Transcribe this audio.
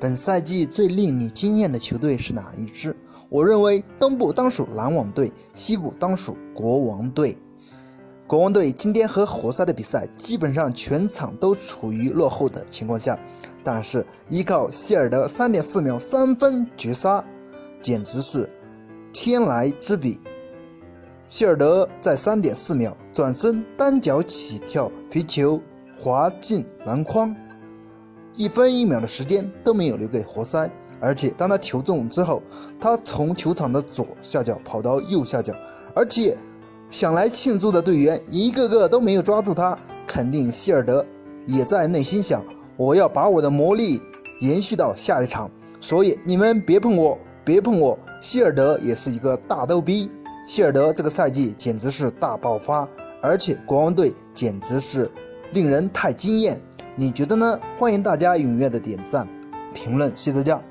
本赛季最令你惊艳的球队是哪一支？我认为东部当属篮网队，西部当属国王队。国王队今天和活塞的比赛，基本上全场都处于落后的情况下，但是依靠希尔德三点四秒三分绝杀，简直是天来之笔。希尔德在三点四秒转身单脚起跳，皮球滑进篮筐。一分一秒的时间都没有留给活塞，而且当他球中之后，他从球场的左下角跑到右下角，而且想来庆祝的队员一个个都没有抓住他，肯定希尔德也在内心想：我要把我的魔力延续到下一场，所以你们别碰我，别碰我。希尔德也是一个大逗逼，希尔德这个赛季简直是大爆发，而且国王队简直是令人太惊艳。你觉得呢？欢迎大家踊跃的点赞、评论，谢谢大家。